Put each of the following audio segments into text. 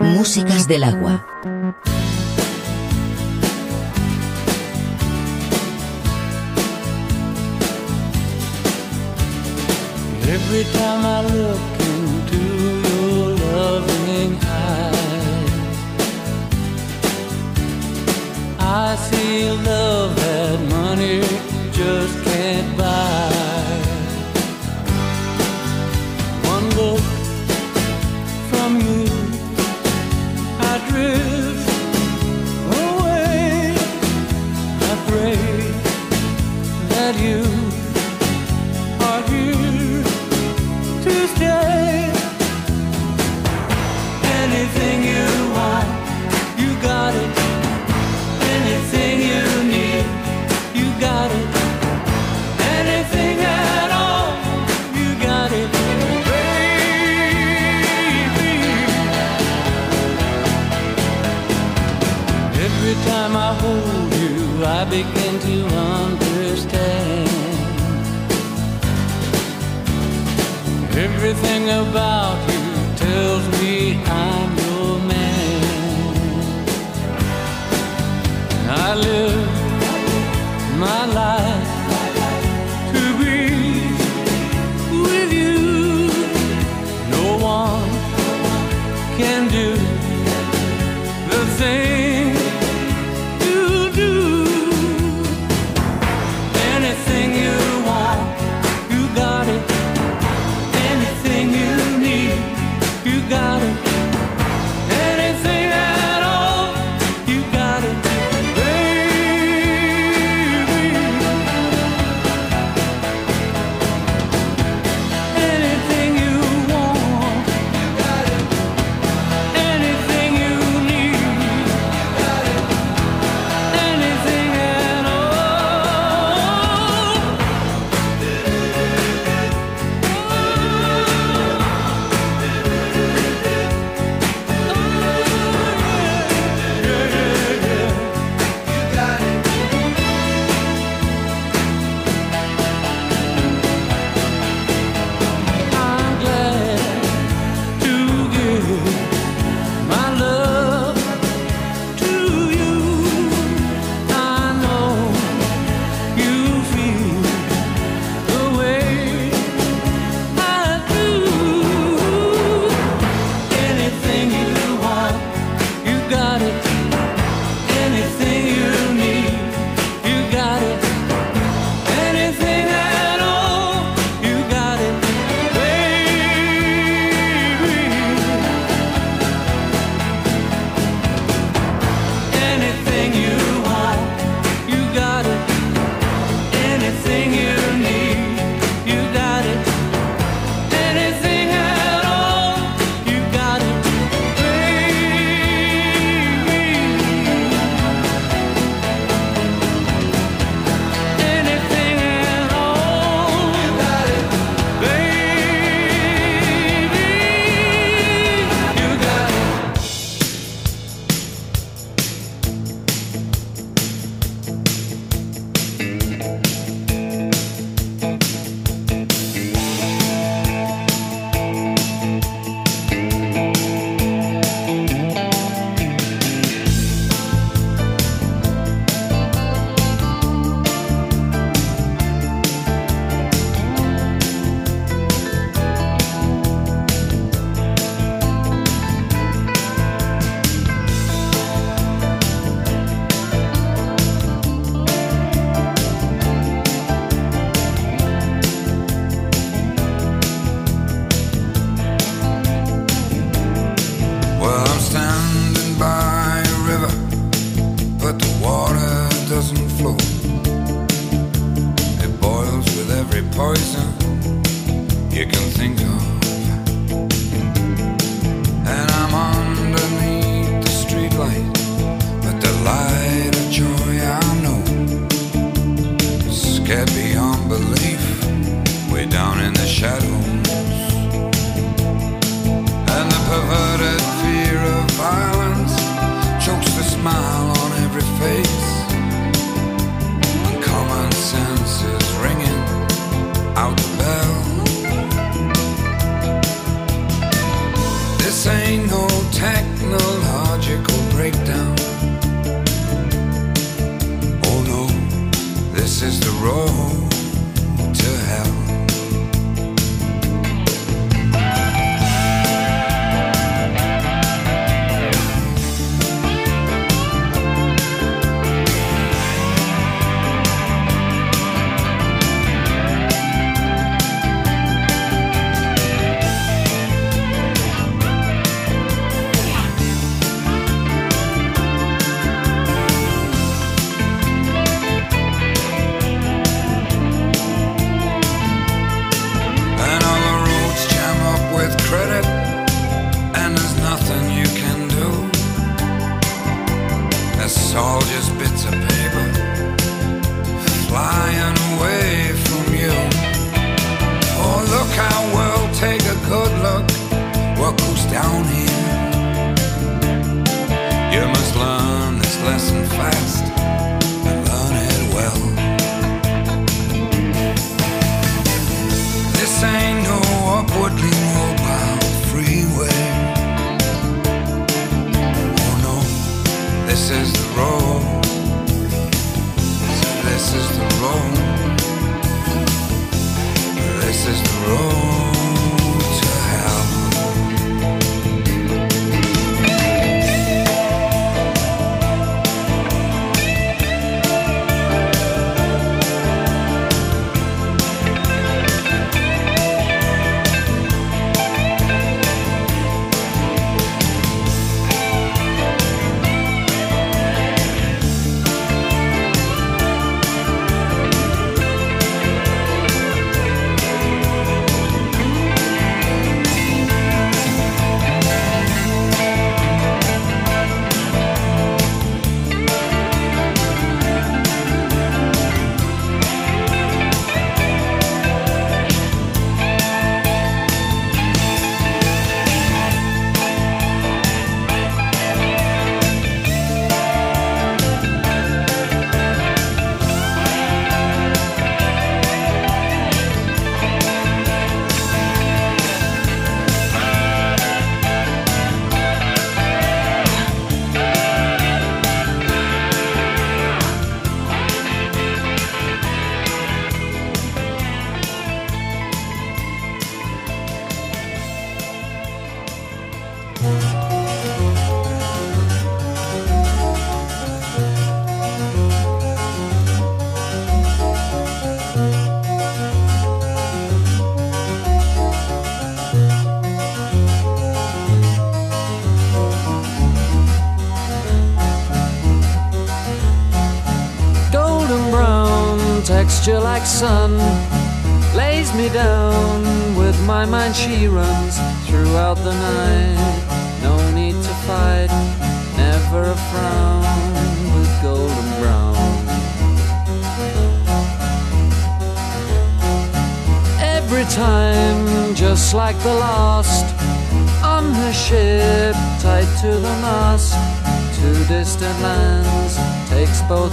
Músicas del agua. Every time I look into your loving eyes, I feel love.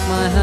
my heart.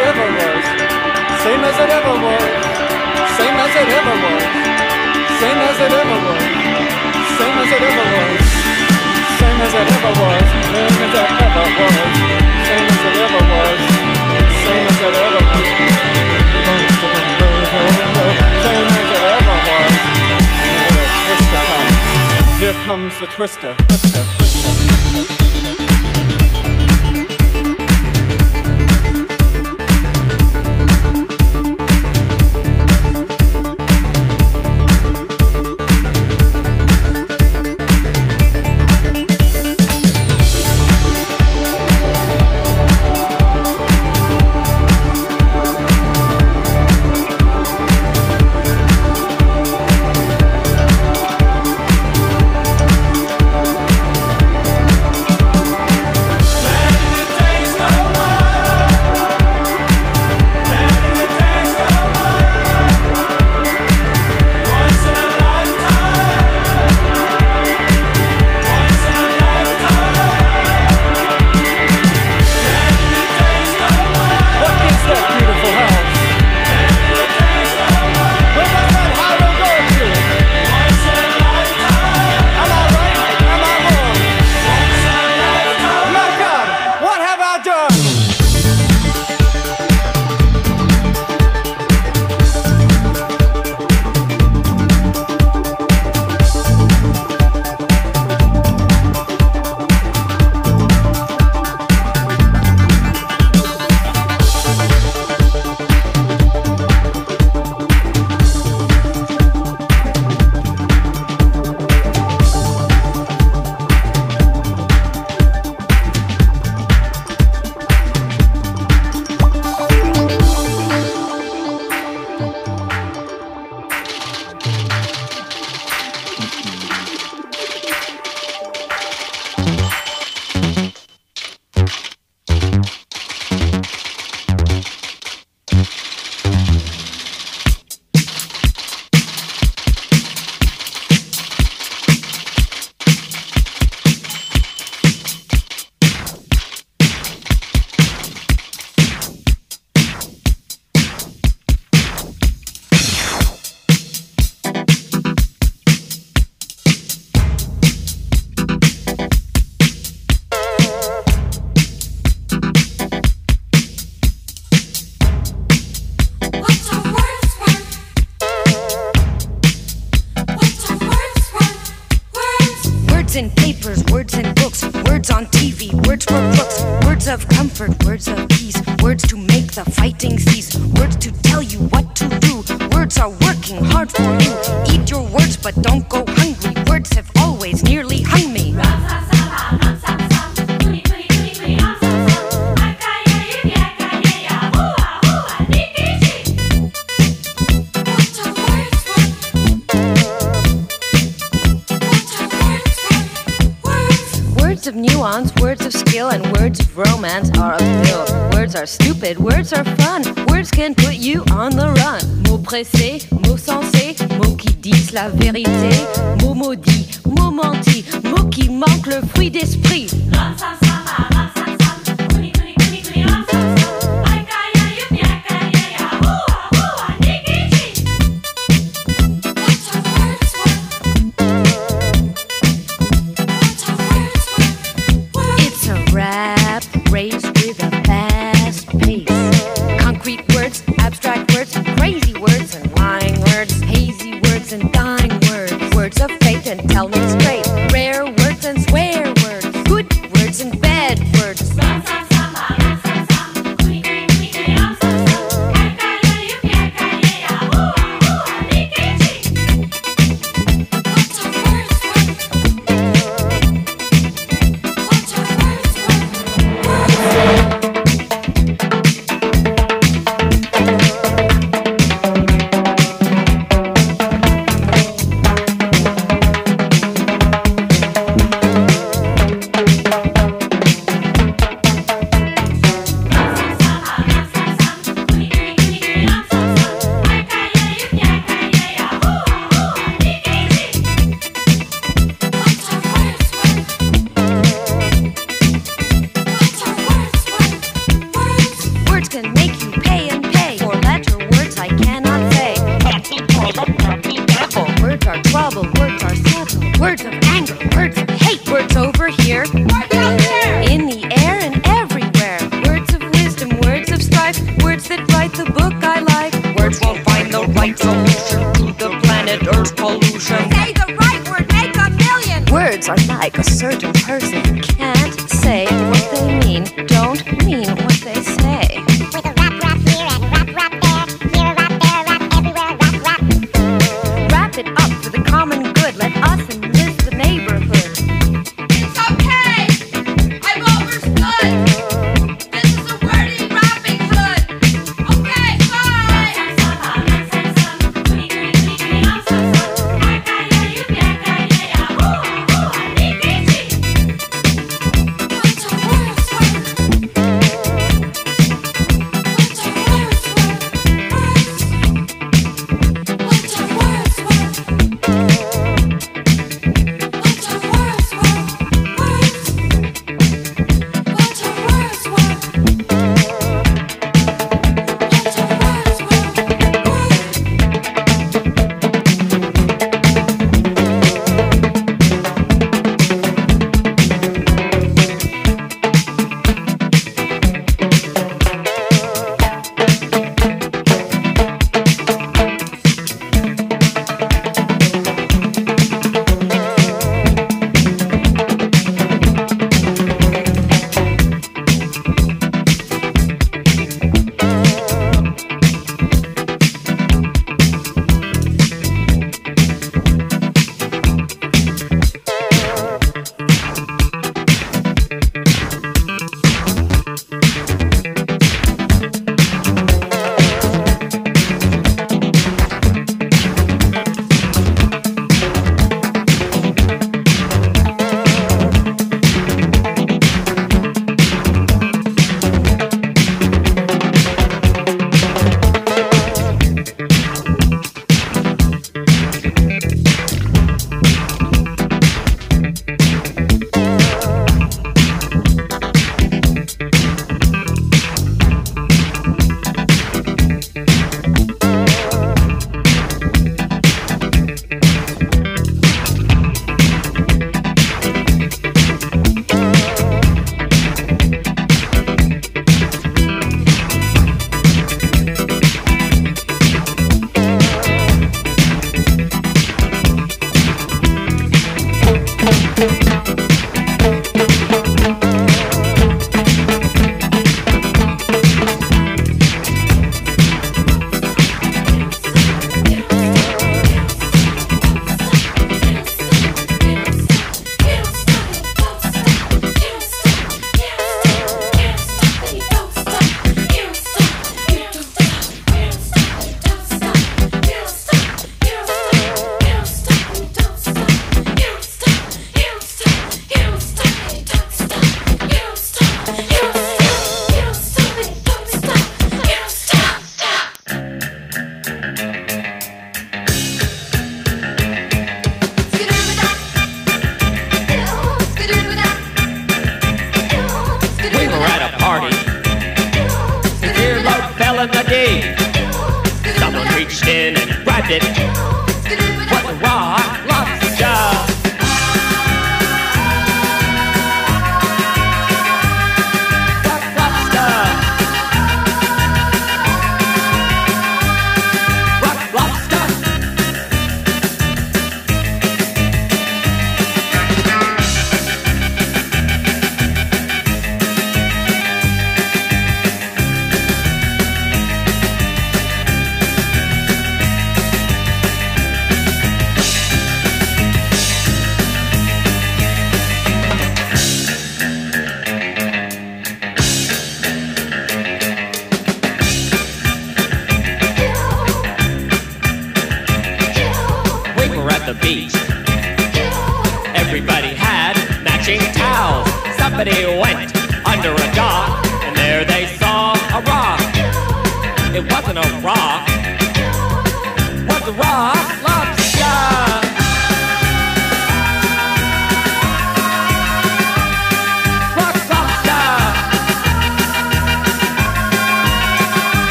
it ever was. Same as it ever was. Same as it ever was. Same as it ever was. Same as it ever was. Same as it ever was. Same as it ever was. Same as it ever was. Same as it ever was. Same as it ever was. Here comes the twister. Here comes the twister. twister, twister.